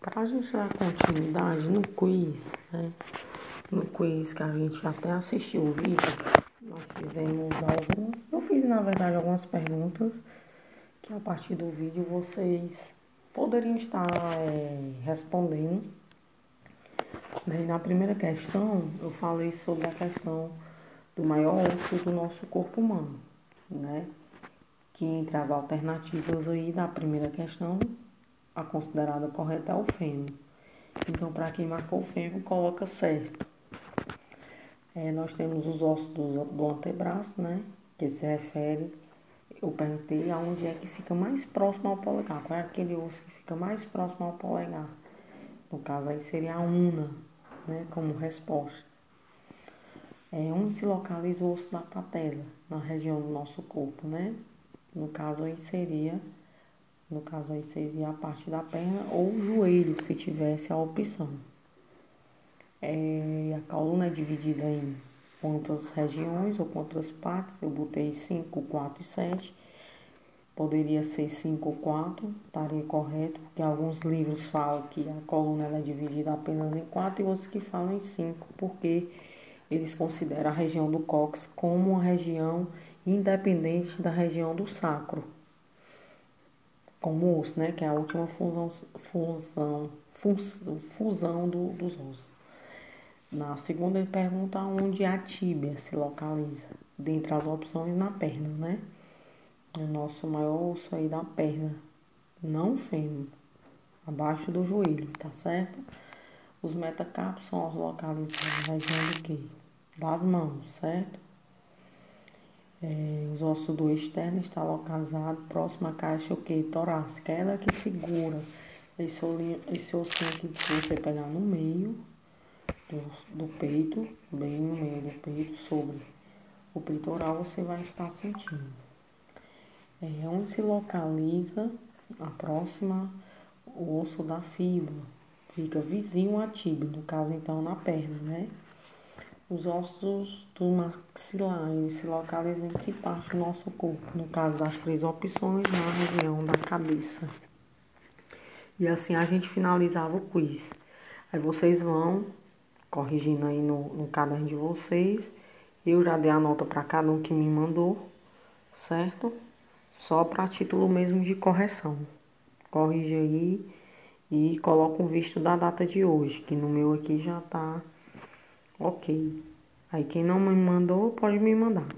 Para a gente dar continuidade no quiz, né? No quiz que a gente até assistiu o vídeo, nós fizemos algumas. Eu fiz, na verdade, algumas perguntas que a partir do vídeo vocês poderiam estar é, respondendo. Na primeira questão, eu falei sobre a questão do maior osso do nosso corpo humano, né? Que entre as alternativas aí da primeira questão a considerada correta é o fêmur. Então, para quem marcou o fêmur, coloca certo. É, nós temos os ossos do, do antebraço, né? Que se refere, eu perguntei aonde é que fica mais próximo ao polegar. Qual é aquele osso que fica mais próximo ao polegar? No caso aí seria a una, né? Como resposta. É, onde se localiza o osso da patela? Na região do nosso corpo, né? No caso aí seria no caso aí seria a parte da perna ou o joelho, se tivesse a opção. É, a coluna é dividida em quantas regiões ou quantas partes. Eu botei 5, 4 e 7. Poderia ser 5 ou 4, estaria correto, porque alguns livros falam que a coluna é dividida apenas em 4 e outros que falam em 5, porque eles consideram a região do cóccix como uma região independente da região do sacro como osso, né? Que é a última fusão, fusão, fusão do, dos ossos. Na segunda ele pergunta onde a tíbia se localiza. Dentre as opções na perna, né? O nosso maior osso aí da perna. Não fêmur. Abaixo do joelho, tá certo? Os metacarpos são os localizados na região do quê? Das mãos, certo? É, os ossos do externo está localizado próximo à caixa o que? Torácica. Ela é que segura esse, olhinho, esse ossinho aqui que você pegar no meio do, do peito, bem no meio do peito, sobre o peitoral, você vai estar sentindo. É onde se localiza a próxima o osso da fíbula. Fica vizinho à tíbia, no caso então na perna, né? Os ossos do maxilar se localizam em que parte do nosso corpo? No caso das três opções, na região da cabeça. E assim a gente finalizava o quiz. Aí vocês vão corrigindo aí no, no caderno de vocês. Eu já dei a nota para cada um que me mandou, certo? Só para título mesmo de correção. Corrige aí e coloca o visto da data de hoje, que no meu aqui já tá Ok. Aí quem não me mandou, pode me mandar.